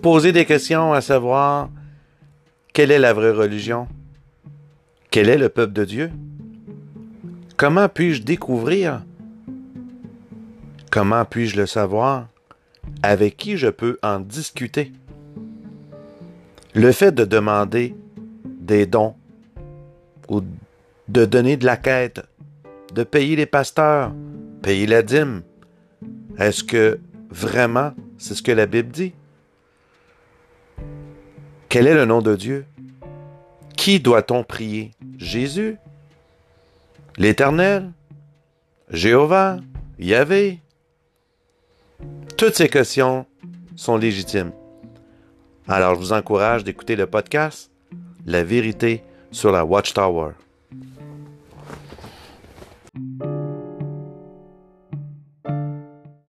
poser des questions à savoir quelle est la vraie religion? Quel est le peuple de Dieu? Comment puis-je découvrir? Comment puis-je le savoir? Avec qui je peux en discuter? Le fait de demander des dons ou de donner de la quête, de payer les pasteurs, payer la dîme, est-ce que vraiment c'est ce que la Bible dit? Quel est le nom de Dieu? Qui doit-on prier? Jésus? L'Éternel? Jéhovah? Yahvé? Toutes ces questions sont légitimes. Alors je vous encourage d'écouter le podcast La vérité sur la Watchtower.